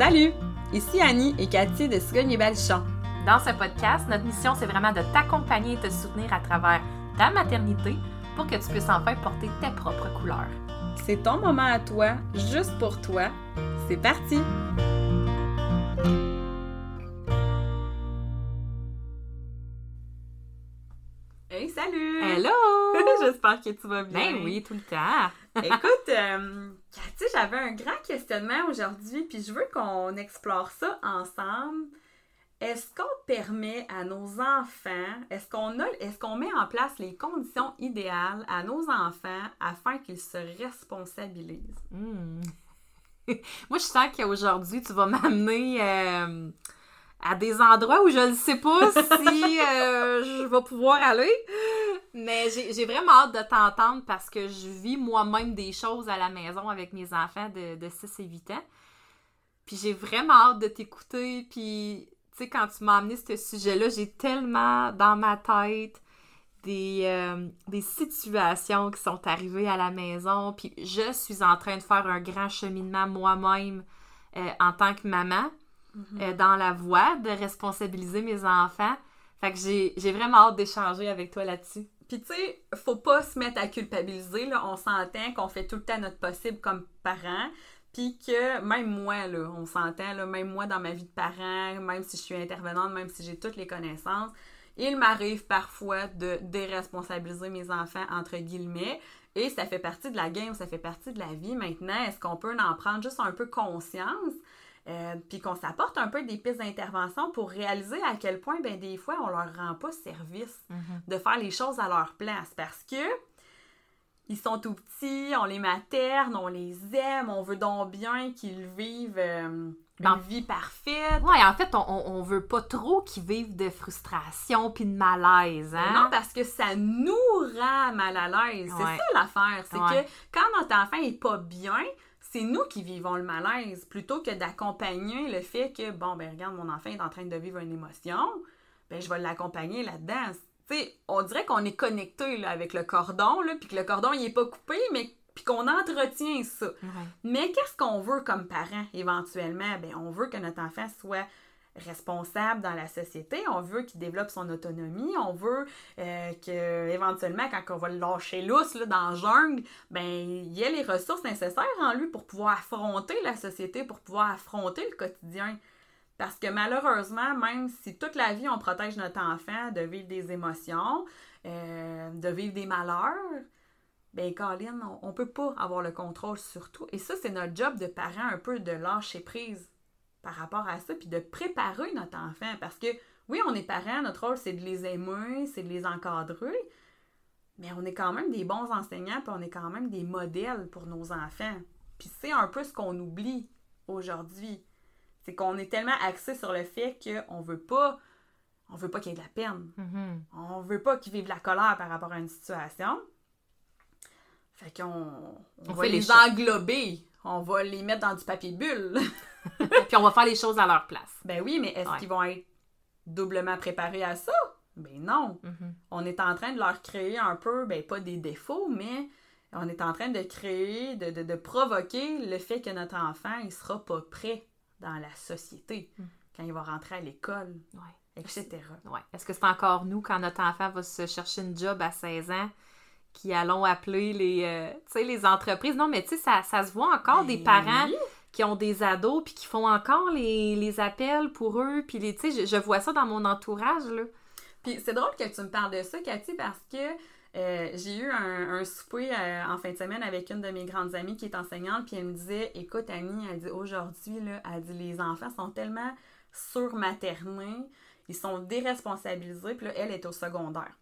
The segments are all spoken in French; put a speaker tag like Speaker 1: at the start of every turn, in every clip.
Speaker 1: Salut! Ici Annie et Cathy de Cigogne et Balichon.
Speaker 2: Dans ce podcast, notre mission, c'est vraiment de t'accompagner et te soutenir à travers ta maternité pour que tu puisses enfin porter tes propres couleurs.
Speaker 1: C'est ton moment à toi, juste pour toi. C'est parti! J'espère que tu vas bien.
Speaker 2: Ben oui, tout le temps.
Speaker 1: Écoute, euh, Cathy, j'avais un grand questionnement aujourd'hui, puis je veux qu'on explore ça ensemble. Est-ce qu'on permet à nos enfants, est-ce qu'on a, est-ce qu'on met en place les conditions idéales à nos enfants afin qu'ils se responsabilisent?
Speaker 2: Hmm. Moi, je sens qu'aujourd'hui, tu vas m'amener euh, à des endroits où je ne sais pas si euh, je vais pouvoir aller. Mais j'ai vraiment hâte de t'entendre parce que je vis moi-même des choses à la maison avec mes enfants de, de 6 et 8 ans. Puis j'ai vraiment hâte de t'écouter. Puis, tu sais, quand tu m'as amené ce sujet-là, j'ai tellement dans ma tête des, euh, des situations qui sont arrivées à la maison. Puis je suis en train de faire un grand cheminement moi-même euh, en tant que maman euh, dans la voie de responsabiliser mes enfants. Fait que j'ai vraiment hâte d'échanger avec toi là-dessus.
Speaker 1: Puis tu sais, faut pas se mettre à culpabiliser, là. On s'entend qu'on fait tout le temps notre possible comme parents. Puis que même moi, là, on s'entend, là, même moi dans ma vie de parent, même si je suis intervenante, même si j'ai toutes les connaissances, il m'arrive parfois de déresponsabiliser mes enfants, entre guillemets. Et ça fait partie de la game, ça fait partie de la vie. Maintenant, est-ce qu'on peut en prendre juste un peu conscience? Euh, puis qu'on s'apporte un peu des pistes d'intervention pour réaliser à quel point, ben, des fois, on leur rend pas service de faire les choses à leur place parce que ils sont tout petits, on les materne, on les aime, on veut donc bien qu'ils vivent euh,
Speaker 2: Dans-
Speaker 1: une vie parfaite.
Speaker 2: Ouais, en fait, on, on, veut pas trop qu'ils vivent de frustration puis de malaise, hein?
Speaker 1: Non, parce que ça nous rend mal à l'aise. C'est ça l'affaire. C'est
Speaker 2: Ouais.
Speaker 1: que quand notre enfant est pas bien, c'est nous qui vivons le malaise plutôt que d'accompagner le fait que, bon, ben regarde, mon enfant est en train de vivre une émotion, ben je vais l'accompagner là-dedans. Tu sais, on dirait qu'on est connecté là, avec le cordon, là, puis que le cordon, il est pas coupé, mais puis qu'on entretient ça.
Speaker 2: Ouais.
Speaker 1: Mais qu'est-ce qu'on veut comme parents éventuellement? Ben, on veut que notre enfant soit responsable dans la société, on veut qu'il développe son autonomie, on veut euh, que éventuellement quand on va le lâcher lousse dans la jungle, ben il y ait les ressources nécessaires en lui pour pouvoir affronter la société, pour pouvoir affronter le quotidien. Parce que malheureusement, même si toute la vie on protège notre enfant de vivre des émotions, euh, de vivre des malheurs, ben Colin, on, on peut pas avoir le contrôle sur tout. Et ça, c'est notre job de parent un peu de lâcher prise par rapport à ça, puis de préparer notre enfant. Parce que oui, on est parents, notre rôle, c'est de les aimer, c'est de les encadrer, mais on est quand même des bons enseignants, puis on est quand même des modèles pour nos enfants. Puis c'est un peu ce qu'on oublie aujourd'hui. C'est qu'on est tellement axé sur le fait qu'on veut pas. On veut pas qu'il y ait de la peine.
Speaker 2: Mhm.
Speaker 1: On veut pas qu'ils vivent de la colère par rapport à une situation. Fait qu'on on
Speaker 2: On
Speaker 1: va
Speaker 2: fait les
Speaker 1: englober. On va les mettre dans du papier bulle.
Speaker 2: puis on va faire les choses à leur place.
Speaker 1: ben oui, mais est-ce
Speaker 2: Ouais.
Speaker 1: qu'ils vont être doublement préparés à ça? Ben non.
Speaker 2: Mhm.
Speaker 1: On est en train de leur créer un peu, ben pas des défauts, mais on est en train de créer, de, de, de provoquer le fait que notre enfant, il sera pas prêt dans la société
Speaker 2: Mm.
Speaker 1: quand il va rentrer à l'école,
Speaker 2: Ouais.
Speaker 1: etc.
Speaker 2: Ouais. Est-ce que c'est encore nous, quand notre enfant va se chercher une job à 16 ans, qui allons appeler les, euh, les entreprises? Non, mais tu sais, ça, ça se voit encore des
Speaker 1: Ben
Speaker 2: parents
Speaker 1: oui.
Speaker 2: qui ont des ados puis qui font encore les, les appels pour eux. Puis, tu sais, je, je vois ça dans mon entourage, là.
Speaker 1: Puis c'est drôle que tu me parles de ça, Cathy, parce que euh, j'ai eu un, un souper euh, en fin de semaine avec une de mes grandes amies qui est enseignante, puis elle me disait Écoute, Annie, elle dit aujourd'hui, là, elle dit les enfants sont tellement surmaternés, ils sont déresponsabilisés, puis là, elle est au secondaire.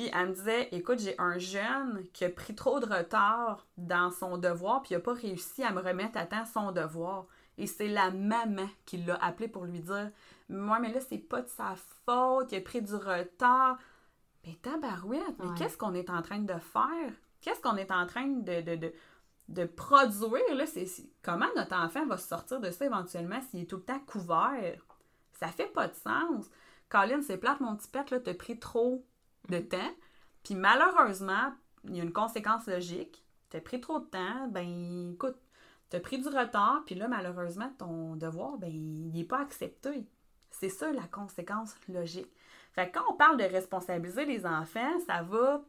Speaker 1: Puis elle me disait Écoute, j'ai un jeune qui a pris trop de retard dans son devoir, puis il n'a pas réussi à me remettre à temps son devoir. Et c'est la maman qui l'a appelé pour lui dire Moi, mais là, c'est pas de sa faute, il a pris du retard. Mais tabarouette, mais
Speaker 2: Ouais.
Speaker 1: qu'est-ce qu'on est en train de faire? Qu'est-ce qu'on est en train de, de, de, de produire? Là? Comment notre enfant va sortir de ça éventuellement s'il est tout le temps couvert? Ça fait pas de sens. Colin, c'est plate, mon petit pet, là, t'as pris trop de temps. Puis malheureusement, il y a une conséquence logique. T'as pris trop de temps, ben écoute, tu as pris du retard, puis là, malheureusement, ton devoir, ben, il n'est pas accepté. C'est ça la conséquence logique. Fait que quand on parle de responsabiliser les enfants, ça va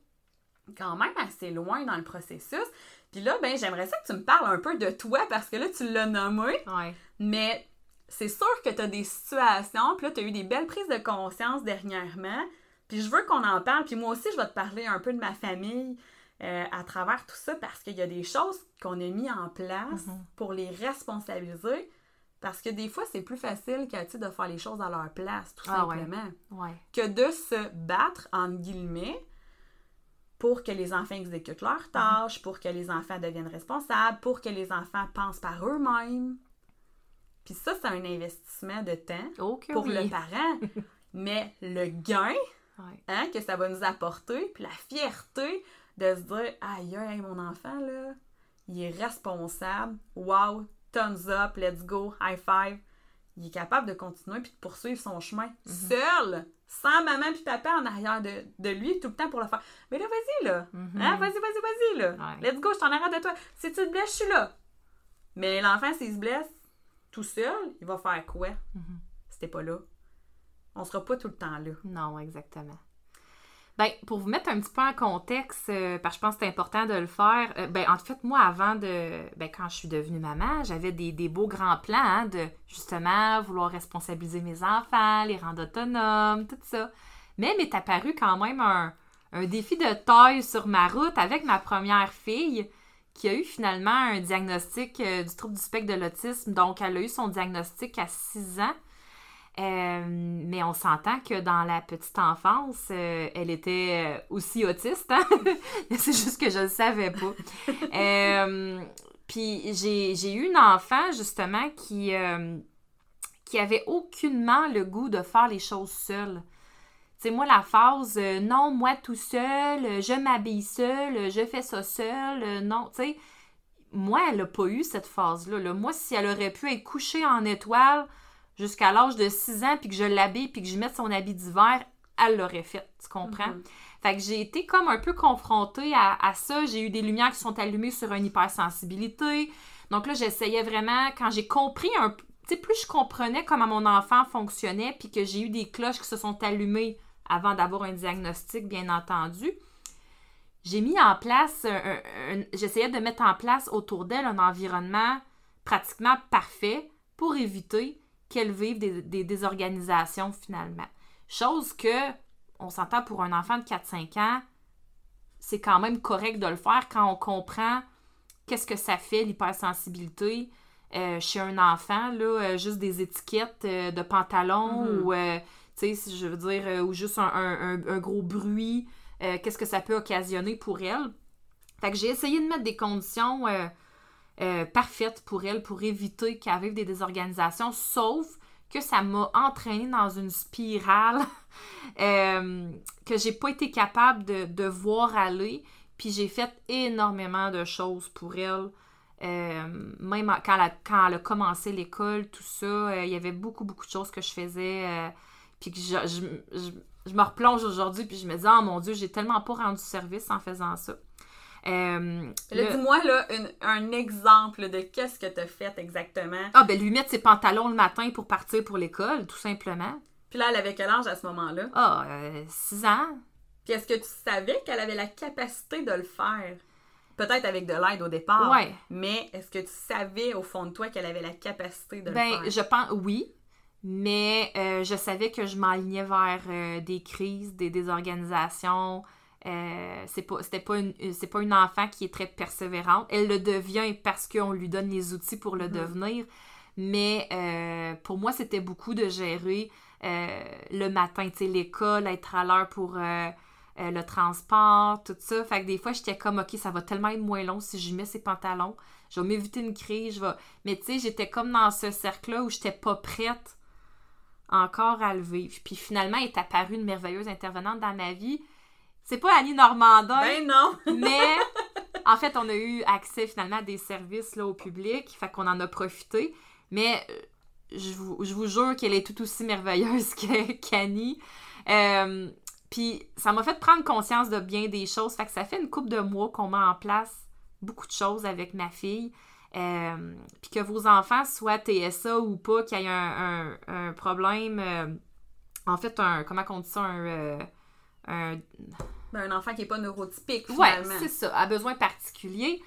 Speaker 1: quand même assez loin dans le processus. Puis là, ben, j'aimerais ça que tu me parles un peu de toi parce que là, tu l'as nommé.
Speaker 2: Ouais.
Speaker 1: Mais c'est sûr que tu as des situations, puis là, tu as eu des belles prises de conscience dernièrement. Puis je veux qu'on en parle. Puis moi aussi, je vais te parler un peu de ma famille euh, à travers tout ça parce qu'il y a des choses qu'on a mis en place
Speaker 2: Mhm.
Speaker 1: pour les responsabiliser. Parce que des fois, c'est plus facile que, de faire les choses à leur place, tout
Speaker 2: Ah
Speaker 1: simplement
Speaker 2: Ouais.
Speaker 1: que de se battre, entre guillemets, pour que les enfants exécutent leurs tâches, pour que les enfants deviennent responsables, pour que les enfants pensent par eux-mêmes. Puis ça, c'est un investissement de temps
Speaker 2: Oh
Speaker 1: pour
Speaker 2: oui.
Speaker 1: le parent. Mais le gain
Speaker 2: Ouais.
Speaker 1: hein, que ça va nous apporter, puis la fierté de se dire Aïe, aïe, mon enfant, là, il est responsable. Wow, thumbs up, let's go, high five. Il est capable de continuer puis de poursuivre son chemin
Speaker 2: Mhm.
Speaker 1: seul, sans maman puis papa en arrière de, de lui tout le temps pour le faire. Mais là, vas-y, là.
Speaker 2: Mhm.
Speaker 1: Hein, vas-y, vas-y, vas-y, là.
Speaker 2: Ouais.
Speaker 1: Let's go, je t'en arrête de toi. Si tu te blesses, je suis là. Mais l'enfant, s'il se blesse tout seul, il va faire quoi?
Speaker 2: Mhm.
Speaker 1: C'était pas là. On sera pas tout le temps là.
Speaker 2: Non, exactement. Ben, pour vous mettre un petit peu en contexte, euh, parce que je pense que c'est important de le faire, euh, ben, en fait, moi, avant de. Ben, quand je suis devenue maman, j'avais des, des beaux grands plans hein, de justement vouloir responsabiliser mes enfants, les rendre autonomes, tout ça. Mais m'est apparu quand même un, un défi de taille sur ma route avec ma première fille qui a eu finalement un diagnostic euh, du trouble du spectre de l'autisme. Donc, elle a eu son diagnostic à 6 ans. Euh, mais on s'entend que dans la petite enfance, euh, elle était euh, aussi autiste. hein? C'est juste que je le savais pas. Puis j'ai eu une enfant, justement, qui, qui avait aucunement le goût de faire les choses seule. Tu sais, moi, la phase non, moi tout seul, je m'habille seule, euh, je fais ça seule, euh, non, tu sais, moi, elle n'a pas eu cette phase-là. là. Moi, si elle aurait pu être couchée en étoile jusqu'à l'âge de 6 ans, puis que je l'habille, puis que je mette son habit d'hiver, elle l'aurait fait, tu comprends?
Speaker 1: Mhm.
Speaker 2: Fait que j'ai été comme un peu confrontée à, à ça. J'ai eu des lumières qui sont allumées sur une hypersensibilité. Donc là, j'essayais vraiment, quand j'ai compris un peu, tu sais, plus je comprenais comment mon enfant fonctionnait, puis que j'ai eu des cloches qui se sont allumées avant d'avoir un diagnostic, bien entendu, j'ai mis en place, j'essayais de mettre en place autour d'elle un environnement pratiquement parfait pour éviter qu'elle vive des, des désorganisations finalement. Chose que, on s'entend pour un enfant de 4-5 ans, c'est quand même correct de le faire quand on comprend qu'est-ce que ça fait l'hypersensibilité euh, chez un enfant, là, euh, juste des étiquettes euh, de pantalon ou, tu sais, si je veux dire, ou juste un, un- un- un gros bruit, qu'est-ce que ça peut occasionner pour elle. Fait que j'ai essayé de mettre des conditions euh, parfaites pour elle pour éviter qu'elle vive des désorganisations, sauf que ça m'a entraînée dans une spirale euh, que j'ai pas été capable de, de voir aller. Puis j'ai fait énormément de choses pour elle. Euh, même quand, elle a, quand elle a commencé l'école, tout ça, euh, il y avait beaucoup, beaucoup de choses que je faisais. puis que je, je- je- je me replonge aujourd'hui, puis je me dis, oh mon Dieu, j'ai tellement pas rendu service en faisant ça. Euh, le-
Speaker 1: dis-moi là, une- un exemple de qu'est-ce que tu as fait exactement.
Speaker 2: Ah, ben lui mettre ses pantalons le matin pour partir pour l'école, tout simplement.
Speaker 1: Puis là, elle avait quel âge à ce moment-là?
Speaker 2: Ah, 6 ans.
Speaker 1: Puis est-ce que tu savais qu'elle avait la capacité de le faire? Peut-être avec de l'aide au départ.
Speaker 2: Ouais.
Speaker 1: Mais est-ce que tu savais au fond de toi qu'elle avait la capacité de le
Speaker 2: Ben,
Speaker 1: faire?
Speaker 2: je pense, oui. Mais euh, je savais que je m'alignais vers euh, des crises, des désorganisations. Euh, c'est pas, c'était pas une, c'est pas une enfant qui est très persévérante. Elle le devient parce qu'on lui donne les outils pour le
Speaker 1: Mhm.
Speaker 2: devenir. Mais euh, pour moi, c'était beaucoup de gérer euh, le matin, tu sais, l'école, être à l'heure pour euh, euh, le transport, tout ça. Fait que des fois, j'étais comme, OK, ça va tellement être moins long si je mets ces pantalons. Je vais m'éviter une crise. Je vais... Mais tu sais, j'étais comme dans ce cercle-là où j'étais pas prête encore à le vivre. Puis finalement, est apparue une merveilleuse intervenante dans ma vie. C'est pas Annie Normandin,
Speaker 1: Ben non!
Speaker 2: mais en fait, on a eu accès finalement à des services là, au public, fait qu'on en a profité. Mais euh, je vous, je vous jure qu'elle est tout aussi merveilleuse que- qu'Annie. Euh, Puis ça m'a fait prendre conscience de bien des choses. Fait que ça fait une couple de mois qu'on met en place beaucoup de choses avec ma fille. euh, puis que vos enfants soient TSA ou pas, qu'il y ait un, un, problème, euh, en fait, un, comment on dit ça, un...
Speaker 1: Euh, un... Ben, un enfant qui n'est pas neurotypique,
Speaker 2: finalement. Ouais, c'est ça, a besoin particulier.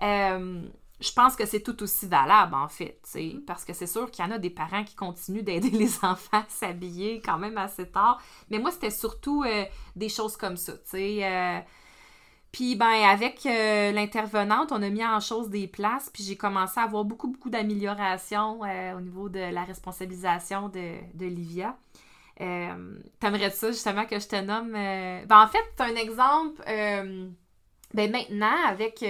Speaker 2: je pense que c'est tout aussi valable, en fait, mm-hmm. parce que c'est sûr qu'il y en a des parents qui continuent d'aider les enfants à s'habiller quand même assez tard. Mais moi, c'était surtout des choses comme ça, tu sais puis ben avec euh, l'intervenante, on a mis en chose des places, puis j'ai commencé à avoir beaucoup, beaucoup d'améliorations euh, au niveau de la responsabilisation de, de Livia. Euh, T'aimerais ça justement que je te nomme? Euh, ben en fait, c'est un exemple. ben maintenant, avec,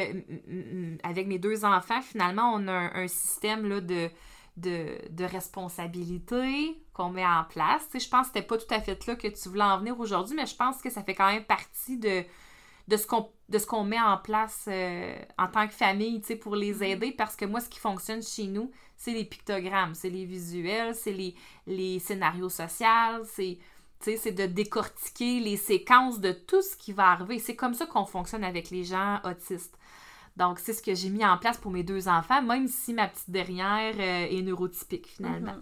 Speaker 2: avec mes deux enfants, finalement, on a un, système là, de, de, de responsabilité qu'on met en place. je pense que c'était pas tout à fait là que tu voulais en venir aujourd'hui, mais je pense que ça fait quand même partie de de ce qu'on de ce qu'on met en place euh, en tant que famille, tu sais, pour les mm-hmm. aider, parce que moi, ce qui fonctionne chez nous, c'est les pictogrammes, c'est les visuels, c'est les, les scénarios sociaux, c'est c'est de décortiquer les séquences de tout ce qui va arriver. C'est comme ça qu'on fonctionne avec les gens autistes. Donc, c'est ce que j'ai mis en place pour mes deux enfants, même si ma petite dernière euh, est neurotypique finalement.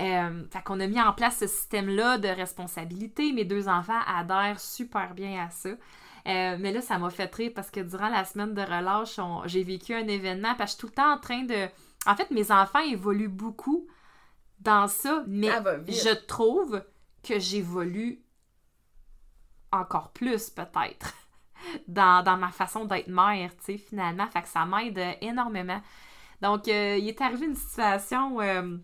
Speaker 2: Euh, fait qu'on a mis en place ce système-là de responsabilité. Mes deux enfants adhèrent super bien à ça. Euh, mais là, ça m'a fait rire parce que durant la semaine de relâche, j'ai vécu un événement parce que je suis tout le temps en train de. En fait, mes enfants évoluent beaucoup dans ça, mais je trouve que j'évolue encore plus, peut-être, dans, ma façon d'être mère, tu sais, finalement. Fait que ça m'aide énormément. Donc, euh, il est arrivé une situation. Euh,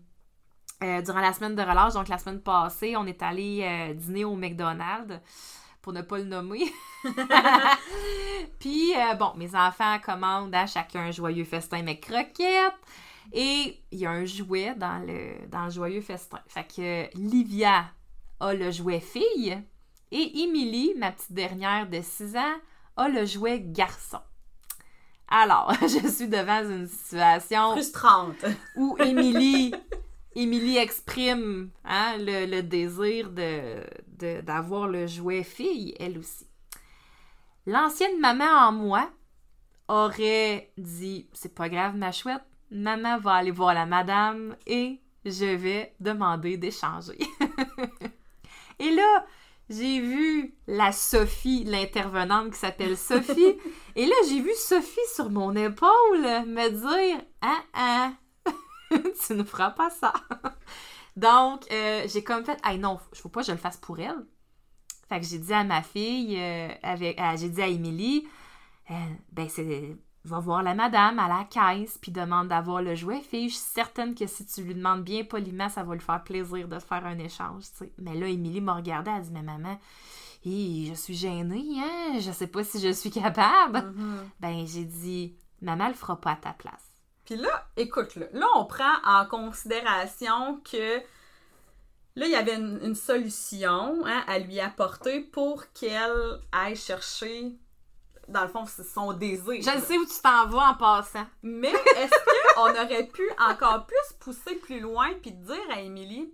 Speaker 2: durant la semaine de relâche, donc la semaine passée, on est allé dîner au McDonald's pour ne pas le nommer. Puis, euh, bon, mes enfants commandent à chacun un joyeux festin avec croquettes. Et il y a un jouet dans le, dans le joyeux festin. Fait que Livia a le jouet fille et Émilie, ma petite dernière de 6 ans, a le jouet garçon. Alors, je suis devant une situation
Speaker 1: frustrante
Speaker 2: où Émilie Émilie exprime hein, le, désir de, d'avoir le jouet fille, elle aussi. L'ancienne maman en moi aurait dit C'est pas grave, ma chouette, maman va aller voir la madame et je vais demander d'échanger. et là, j'ai vu la Sophie, l'intervenante qui s'appelle Sophie, et là, j'ai vu Sophie sur mon épaule me dire Ah ah, tu ne feras pas ça. Donc, euh, j'ai comme fait, ah non, je faut pas que je le fasse pour elle. Fait que j'ai dit à ma fille, euh, avec, j'ai dit à Émilie, euh, ben c'est, va voir la madame à la caisse, puis demande d'avoir le jouet. Fille, je suis certaine que si tu lui demandes bien poliment, ça va lui faire plaisir de faire un échange, Mais là, Émilie m'a regardé, elle a dit, mais maman, je suis gênée, hein, je sais pas si je suis capable. Mm-hmm. Ben, j'ai dit, maman, elle fera pas à ta place.
Speaker 1: Puis là, écoute, là, là, on prend en considération que là, il y avait une, solution hein, à lui apporter pour qu'elle aille chercher, dans le fond, son désir.
Speaker 2: Je sais où tu t'en vas en passant.
Speaker 1: Mais est-ce qu'on aurait pu encore plus pousser plus loin puis dire à Émilie,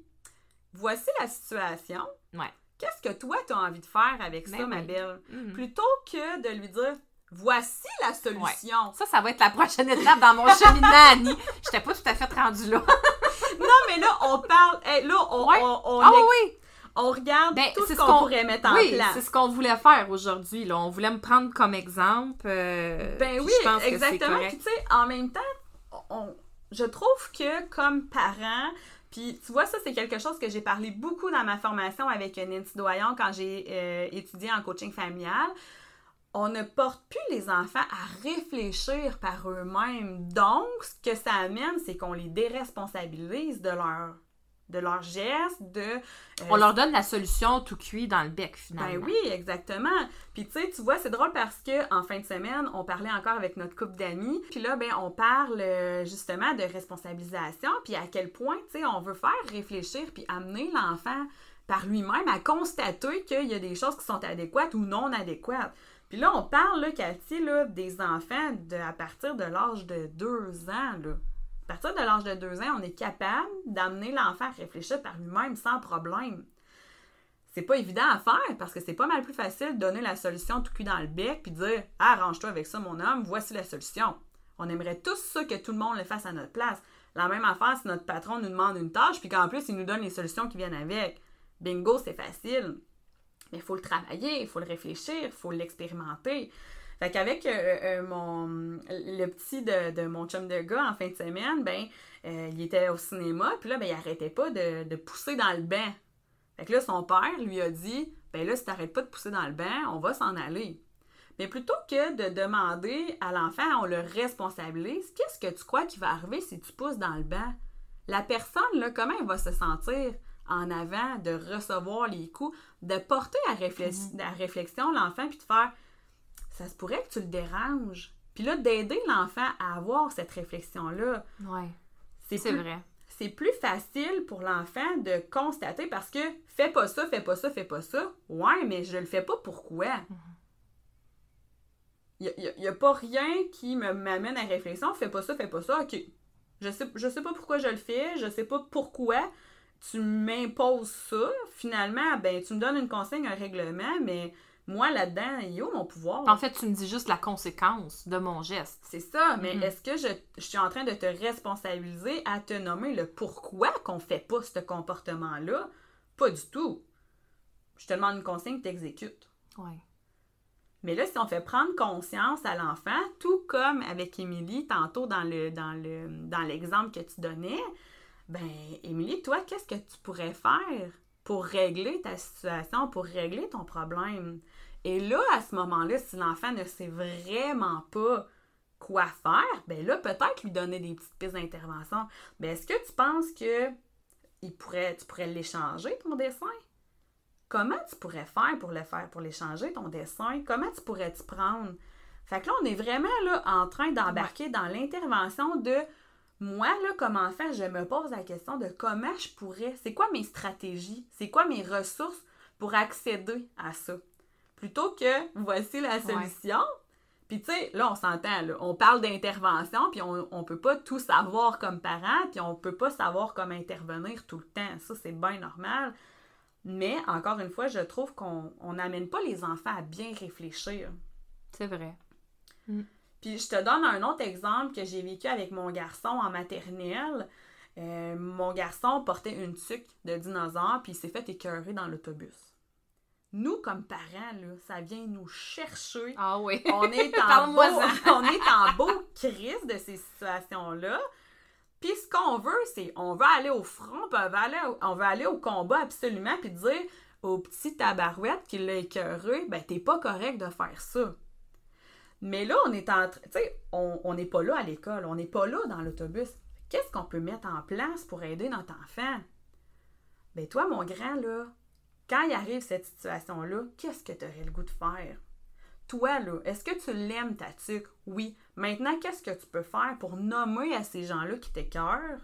Speaker 1: voici la situation.
Speaker 2: Ouais.
Speaker 1: Qu'est-ce que toi, tu as envie de faire avec ben ça, ma belle? Mm-hmm. Plutôt que de lui dire, Voici la solution.
Speaker 2: Ça, ça va être la prochaine étape dans mon cheminement, Annie. J'étais pas tout à fait rendue là.
Speaker 1: non, mais là, on parle. là, on, on,
Speaker 2: ah oui.
Speaker 1: on regarde ben, tout ce qu'on pourrait mettre en
Speaker 2: c'est ce qu'on voulait faire aujourd'hui. On voulait me prendre comme exemple. Euh,
Speaker 1: ben oui, exactement. Puis tu sais, en même temps, je trouve que comme parent, puis tu vois, ça, c'est quelque chose que j'ai parlé beaucoup dans ma formation avec Nancy Doyon quand j'ai euh, étudié en coaching familial on ne porte plus les enfants à réfléchir par eux-mêmes. Donc, ce que ça amène, c'est qu'on les déresponsabilise de leur de leurs gestes, de... Euh,
Speaker 2: on leur donne la solution tout cuit dans le bec, finalement.
Speaker 1: Ben oui, exactement. Puis tu sais, tu vois, c'est drôle parce que en fin de semaine, on parlait encore avec notre couple d'amis, puis là, ben, on parle euh, justement de responsabilisation, puis à quel point, tu sais, on veut faire réfléchir, puis amener l'enfant par lui-même à constater qu'il y a des choses qui sont adéquates ou non adéquates. Puis là, on parle, là, Cathy, là, des enfants à partir de l'âge de deux ans. Là. À partir de l'âge de deux ans, on est capable d'amener l'enfant à réfléchir par lui-même sans problème. C'est pas évident à faire parce que c'est pas mal plus facile de donner la solution tout cul dans le bec puis dire Arrange-toi avec ça, mon homme, voici la solution. On aimerait tous ça que tout le monde le fasse à notre place. La même affaire si notre patron nous demande une tâche, puis qu'en plus, il nous donne les solutions qui viennent avec. Bingo, c'est facile. Mais il faut le travailler, il faut le réfléchir, il faut l'expérimenter. Fait qu'avec euh, euh, mon, le petit de, de, mon chum de gars en fin de semaine, ben, euh, il était au cinéma, puis là, ben, il arrêtait pas de, de, pousser dans le banc. Fait que là, son père lui a dit, ben là, si t'arrêtes pas de pousser dans le banc, on va s'en aller. Mais plutôt que de demander à l'enfant, on le responsabilise, qu'est-ce que tu crois qui va arriver si tu pousses dans le banc? La personne, là, comment elle va se sentir en avant de recevoir les coups, de porter à, réflexion, à réflexion l'enfant, puis de faire ça se pourrait que tu le déranges. Puis là, d'aider l'enfant à avoir cette réflexion-là.
Speaker 2: Ouais. C'est vrai.
Speaker 1: C'est plus facile pour l'enfant de constater parce que fais pas ça, fais pas ça, fais pas ça. Ouais, mais je le fais pas pourquoi? Il n'y a, a, pas rien qui m'amène à réflexion. Fais pas ça, fais pas ça. OK. Je sais, je sais pas pourquoi je le fais. Je sais pas pourquoi tu m'imposes ça. Finalement, ben, tu me donnes une consigne, un règlement, mais moi, là-dedans, il y a mon pouvoir?
Speaker 2: En fait, tu me dis juste la conséquence de mon geste.
Speaker 1: C'est ça, mais mm-hmm. est-ce que je, je, suis en train de te responsabiliser à te nommer le pourquoi qu'on fait pas ce comportement-là? Pas du tout. Je te demande une consigne, tu exécutes.
Speaker 2: Oui.
Speaker 1: Mais là, si on fait prendre conscience à l'enfant, tout comme avec Émilie, tantôt dans le dans le dans l'exemple que tu donnais, ben Émilie, toi, qu'est-ce que tu pourrais faire pour régler ta situation, pour régler ton problème? Et là, à ce moment-là, si l'enfant ne sait vraiment pas quoi faire, ben là, peut-être lui donner des petites pistes d'intervention. Ben, est-ce que tu penses que il pourrait, tu pourrais l'échanger, ton dessin? Comment tu pourrais faire pour le faire, pour l'échanger, ton dessin? Comment tu pourrais te prendre? Fait que là, on est vraiment là en train d'embarquer dans l'intervention de moi, là, comme enfant, je me pose la question de comment je pourrais, c'est quoi mes stratégies, c'est quoi mes ressources pour accéder à ça? Plutôt que voici la solution. Puis tu sais, là, on s'entend, on parle d'intervention, puis on, on peut pas tout savoir comme parent, puis on peut pas savoir comment intervenir tout le temps. Ça, c'est bien normal. Mais, encore une fois, je trouve qu'on n'amène pas les enfants à bien réfléchir.
Speaker 2: C'est vrai.
Speaker 1: Mm. Puis je te donne un autre exemple que j'ai vécu avec mon garçon en maternelle. Euh, mon garçon portait une tuque de dinosaure, puis il s'est fait écœurer dans l'autobus nous, comme parents, là, ça vient nous chercher.
Speaker 2: Ah oui.
Speaker 1: On est en beau, on est en beau crise de ces situations-là. Puis ce qu'on veut, c'est on veut aller au front, on veut aller au, on veut aller au combat absolument, puis dire au petit tabarouette qui l'a écœuré, ben t'es pas correct de faire ça. Mais là, on est en train, tu sais, on n'est pas là à l'école, on n'est pas là dans l'autobus. Qu'est-ce qu'on peut mettre en place pour aider notre enfant? Ben toi, mon grand, là, quand il arrive cette situation-là, qu'est-ce que tu aurais le goût de faire? Toi, là, est-ce que tu l'aimes ta tuque? Oui. Maintenant, qu'est-ce que tu peux faire pour nommer à ces gens-là qui t'écœurent?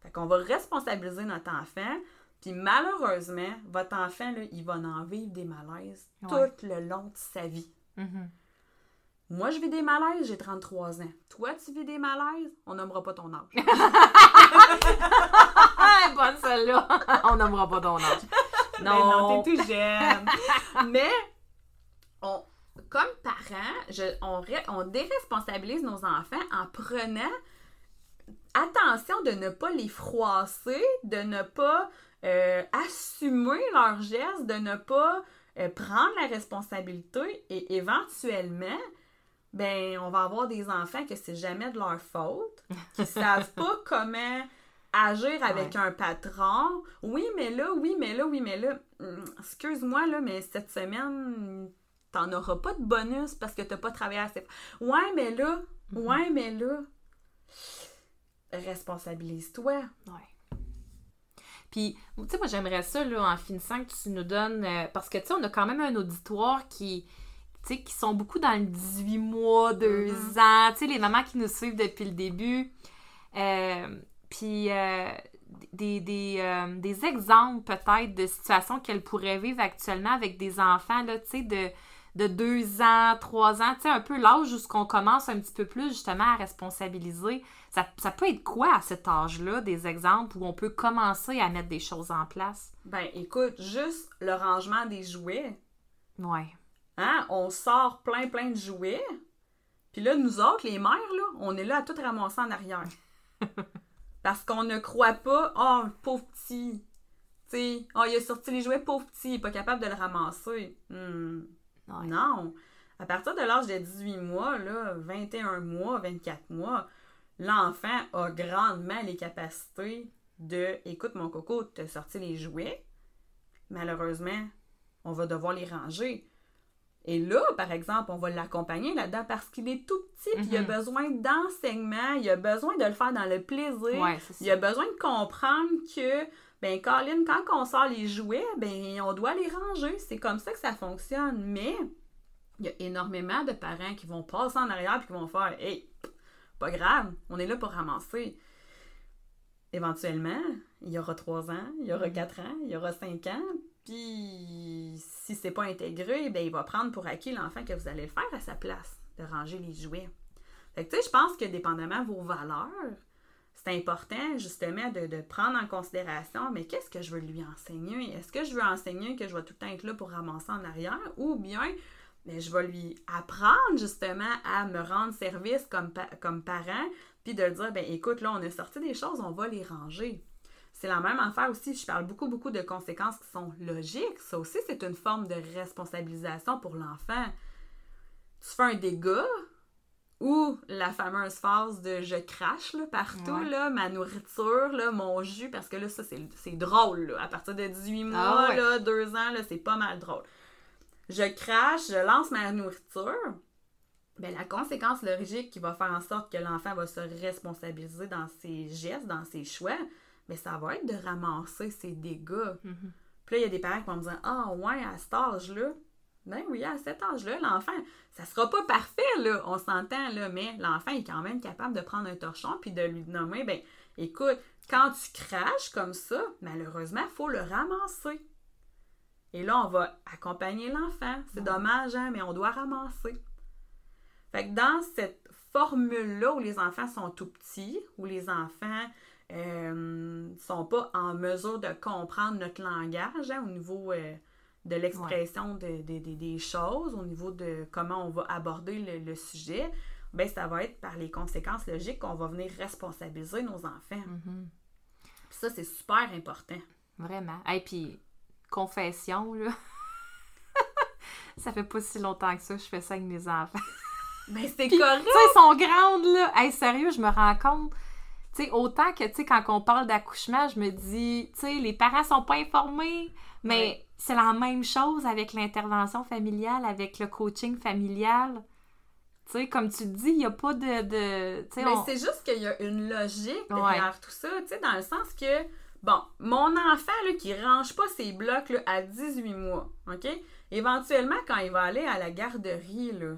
Speaker 1: Fait qu'on va responsabiliser notre enfant, puis malheureusement, votre enfant, là, il va en vivre des malaises tout le long de sa vie.
Speaker 2: Mm-hmm.
Speaker 1: Moi, je vis des malaises, j'ai 33 ans. Toi, tu vis des malaises, on nommera pas ton âge.
Speaker 2: Bonne celle-là! on nommera pas ton âge.
Speaker 1: Ben non, t'es tout jeune. Mais, on, comme parents, on, on déresponsabilise nos enfants en prenant attention de ne pas les froisser, de ne pas euh, assumer leurs gestes, de ne pas euh, prendre la responsabilité et éventuellement, ben, on va avoir des enfants que c'est jamais de leur faute, qui savent pas comment agir avec un patron. Oui, mais là, oui, mais là, oui, mais là. Hum, excuse-moi, là, mais cette semaine, t'en auras pas de bonus parce que t'as pas travaillé assez. Ouais, mais là, mm-hmm. ouais, mais là. Responsabilise-toi.
Speaker 2: Ouais. Puis, tu sais, moi, j'aimerais ça, là, en finissant, que tu nous donnes. Euh, parce que, tu sais, on a quand même un auditoire qui. Tu sais, qui sont beaucoup dans le 18 mois, 2 mm-hmm. ans. Tu sais, les mamans qui nous suivent depuis le début. Euh, puis euh, des, euh, des, exemples peut-être de situations qu'elle pourrait vivre actuellement avec des enfants, là, tu sais, de, de deux ans, trois ans, tu sais, un peu l'âge où qu'on commence un petit peu plus justement à responsabiliser. Ça, ça peut être quoi à cet âge-là, des exemples où on peut commencer à mettre des choses en place?
Speaker 1: Ben, écoute, juste le rangement des jouets.
Speaker 2: Ouais.
Speaker 1: Hein? On sort plein, plein de jouets. Puis là, nous autres, les mères, là, on est là à tout ramasser en arrière. Parce qu'on ne croit pas, oh, pauvre petit. Tu sais, oh, il a sorti les jouets, pauvre petit, il est pas capable de le ramasser. Hmm.
Speaker 2: Ouais.
Speaker 1: Non. À partir de l'âge de 18 mois, là, 21 mois, 24 mois, l'enfant a grandement les capacités de écoute mon coco, t'as sorti les jouets. Malheureusement, on va devoir les ranger. Et là, par exemple, on va l'accompagner là-dedans parce qu'il est tout petit, puis il a
Speaker 2: Mhm.
Speaker 1: besoin d'enseignement, il a besoin de le faire dans le plaisir.
Speaker 2: Ouais,
Speaker 1: Il a besoin de comprendre que, ben, Colin, quand on sort les jouets, ben, on doit les ranger. C'est comme ça que ça fonctionne. Mais, il y a énormément de parents qui vont passer en arrière et qui vont faire, hey, pas grave, on est là pour ramasser. Éventuellement, il y aura 3 ans, il y aura 4 ans, il y aura 5 ans, puis si c'est pas intégré, ben, il va prendre pour acquis l'enfant que vous allez le faire à sa place, de ranger les jouets. Fait que, tu sais, je pense que dépendamment de vos valeurs, c'est important justement de, prendre en considération, mais qu'est-ce que je veux lui enseigner? Est-ce que je veux enseigner que je vais tout le temps être là pour ramasser en arrière? Ou bien ben, je vais lui apprendre justement à me rendre service comme, comme parent, puis de dire, ben écoute, là, on a sorti des choses, on va les ranger. C'est la même affaire aussi, je parle beaucoup, beaucoup de conséquences qui sont logiques. Ça aussi, c'est une forme de responsabilisation pour l'enfant. Tu fais un dégât, ou la fameuse phase de je crache là, partout,
Speaker 2: Ouais.
Speaker 1: là, ma nourriture, là, mon jus, parce que là, ça, c'est drôle. Là. À partir de 18 mois,
Speaker 2: Ah ouais.
Speaker 1: là, 2 ans, c'est pas mal drôle. Je crache, je lance ma nourriture. Ben, la conséquence logique qui va faire en sorte que l'enfant va se responsabiliser dans ses gestes, dans ses choix, ben, ça va être de ramasser ses dégâts.
Speaker 2: Mhm.
Speaker 1: Puis là, il y a des parents qui vont me dire Ah, ouais, à cet âge-là, ben oui, à cet âge-là, l'enfant, ça sera pas parfait, là, on s'entend, là, mais l'enfant est quand même capable de prendre un torchon puis de lui nommer Ben, écoute, quand tu craches comme ça, malheureusement, il faut le ramasser. Et là, on va accompagner l'enfant. C'est
Speaker 2: Ouais.
Speaker 1: dommage, hein, mais on doit ramasser. Fait que dans cette formule-là où les enfants sont tout petits, où les enfants euh, sont pas en mesure de comprendre notre langage hein, au niveau euh, de l'expression de- de- de- des choses, au niveau de comment on va aborder le, le sujet, ben ça va être par les conséquences logiques qu'on va venir responsabiliser nos enfants.
Speaker 2: Mhm.
Speaker 1: Puis ça, c'est super important.
Speaker 2: Vraiment. Et puis, confession, là. ça fait pas si longtemps que ça, je fais ça avec mes enfants.
Speaker 1: Ben c'est correct!
Speaker 2: Ils sont grandes, là. Hey, sérieux, je me rends compte. Tu sais, autant que, tu sais, quand on parle d'accouchement, je me dis, tu sais, les parents sont pas informés, mais
Speaker 1: Ouais.
Speaker 2: c'est la même chose avec l'intervention familiale, avec le coaching familial. Tu sais, comme tu dis, il n'y a pas de... de
Speaker 1: Mais
Speaker 2: on-
Speaker 1: c'est juste qu'il y a une logique
Speaker 2: Ouais.
Speaker 1: derrière tout ça, tu sais, dans le sens que, bon, mon enfant, là, qui range pas ses blocs, là, à 18 mois, OK? Éventuellement, quand il va aller à la garderie, là,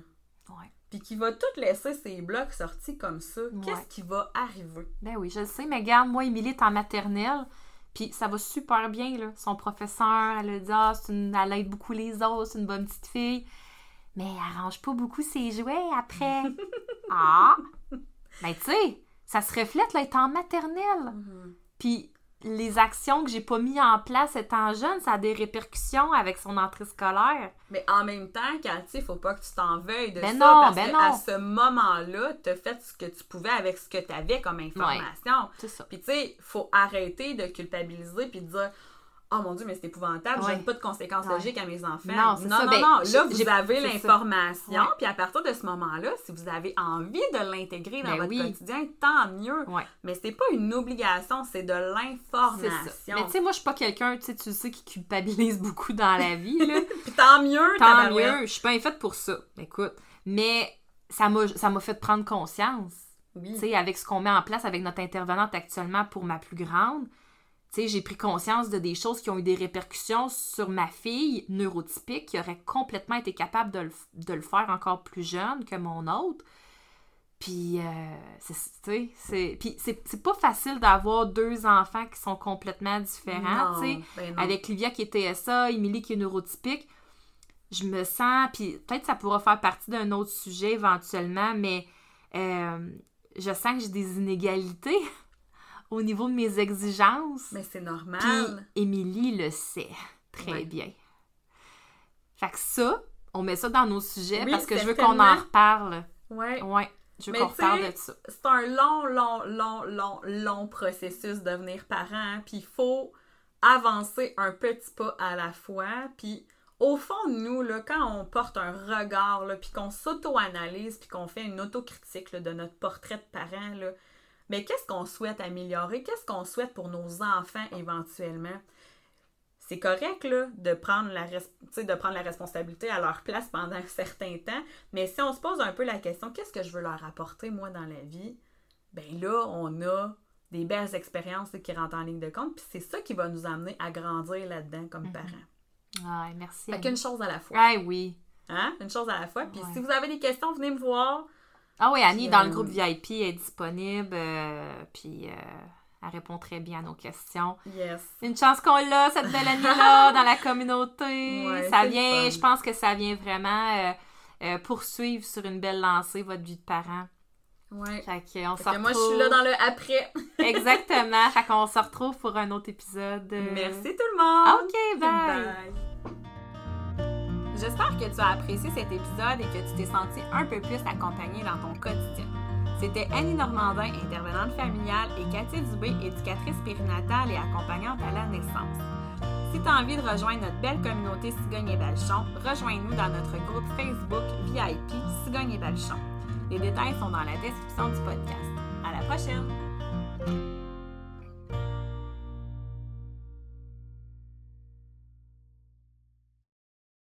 Speaker 2: Ouais.
Speaker 1: Puis qu'il va tout laisser ses blocs sortis comme ça,
Speaker 2: Ouais.
Speaker 1: qu'est-ce qui va arriver?
Speaker 2: Ben oui, je le sais, mais regarde, moi, Émilie est en maternelle, puis ça va super bien, là. Son professeur, elle a dit, ah, une... elle aide beaucoup les autres, c'est une bonne petite fille. Mais elle range pas beaucoup ses jouets après. ah! Ben, tu sais, ça se reflète, là, elle est en maternelle. Puis les actions que j'ai pas mis en place étant jeune, ça a des répercussions avec son entrée scolaire.
Speaker 1: Mais en même temps, Cathy, faut pas que tu t'en veuilles de
Speaker 2: Ben
Speaker 1: ça,
Speaker 2: non,
Speaker 1: parce
Speaker 2: ben
Speaker 1: que
Speaker 2: non.
Speaker 1: à ce moment-là, t'as fait ce que tu pouvais avec ce que tu avais comme information.
Speaker 2: C'est ça.
Speaker 1: Puis tu sais, faut arrêter de culpabiliser puis de dire Oh mon Dieu, mais c'est épouvantable, je donne pas de conséquences
Speaker 2: Ouais.
Speaker 1: logiques à mes enfants.
Speaker 2: Non,
Speaker 1: non,
Speaker 2: ça.
Speaker 1: non,
Speaker 2: Ben,
Speaker 1: non. Là, vous avez l'information, puis à partir de ce moment-là, si vous avez envie de l'intégrer dans
Speaker 2: Ben
Speaker 1: votre
Speaker 2: oui.
Speaker 1: quotidien, tant mieux.
Speaker 2: Ouais.
Speaker 1: Mais c'est pas une obligation, c'est de l'information.
Speaker 2: Mais tu sais, moi, je suis pas quelqu'un, tu sais, sais, qui culpabilise beaucoup dans la vie, là.
Speaker 1: Puis tant mieux,
Speaker 2: Tant mieux, je suis pas faite pour ça. Écoute, mais ça m'a fait prendre conscience.
Speaker 1: Oui.
Speaker 2: Tu sais, avec ce qu'on met en place avec notre intervenante actuellement pour ma plus grande, sais, j'ai pris conscience de des choses qui ont eu des répercussions sur ma fille neurotypique qui aurait complètement été capable de le, de le faire encore plus jeune que mon autre. Puis, euh, c'est, tu sais, c'est, puis c'est, c'est pas facile d'avoir deux enfants qui sont complètement différents,
Speaker 1: Non,
Speaker 2: tu sais.
Speaker 1: ben.
Speaker 2: Avec Livia qui est TSA, Émilie qui est neurotypique, je me sens, puis peut-être ça pourra faire partie d'un autre sujet éventuellement, mais euh, je sens que j'ai des inégalités au niveau de mes exigences.
Speaker 1: Mais c'est
Speaker 2: Puis
Speaker 1: normal.
Speaker 2: Émilie le sait très
Speaker 1: Ouais.
Speaker 2: bien. Fait que ça, on met ça dans nos sujets
Speaker 1: Oui,
Speaker 2: parce que je veux qu'on en reparle.
Speaker 1: Ouais.
Speaker 2: Ouais, je veux qu'on reparle de ça.
Speaker 1: c'est un long, long, long, long, long processus de devenir parent. hein. Puis il faut avancer un petit pas à la fois. Puis au fond, nous, là, quand on porte un regard, puis qu'on s'auto-analyse, puis qu'on fait une autocritique là, de notre portrait de parent, là, mais qu'est-ce qu'on souhaite améliorer? Qu'est-ce qu'on souhaite pour nos enfants éventuellement? C'est correct là, de, prendre la de prendre la responsabilité à leur place pendant un certain temps, mais si on se pose un peu la question, qu'est-ce que je veux leur apporter, moi, dans la vie? Ben là, on a des belles expériences qui rentrent en ligne de compte, puis c'est ça qui va nous amener à grandir là-dedans comme
Speaker 2: Mhm.
Speaker 1: parents.
Speaker 2: Ouais, merci.
Speaker 1: Fait qu'une chose à la fois.
Speaker 2: Ah oui.
Speaker 1: Hein? Une chose à la fois. Puis
Speaker 2: Ouais.
Speaker 1: si vous avez des questions, venez me voir.
Speaker 2: Ah oui, Annie,
Speaker 1: Puis,
Speaker 2: dans le groupe VIP, elle est disponible. euh, puis euh, elle répond très bien à nos questions.
Speaker 1: Yes.
Speaker 2: Une chance qu'on l'a, cette belle Annie-là, dans la communauté.
Speaker 1: Ouais,
Speaker 2: ça vient, je pense que ça vient vraiment euh, euh, poursuivre sur une belle lancée votre vie de parent.
Speaker 1: Ouais.
Speaker 2: Fait que, on se
Speaker 1: Fait que moi, je suis là dans le après.
Speaker 2: Exactement. fait qu'on se retrouve pour un autre épisode.
Speaker 1: Merci tout le monde.
Speaker 2: OK, bye.
Speaker 1: J'espère que tu as apprécié cet épisode et que tu t'es senti un peu plus accompagné dans ton quotidien. C'était Annie Normandin, intervenante familiale, et Cathy Dubé, éducatrice périnatale et accompagnante à la naissance. Si tu as envie de rejoindre notre belle communauté Cigogne et Balchon, rejoins-nous dans notre groupe Facebook VIP Cigogne et Balchon. Les détails sont dans la description du podcast. À la prochaine!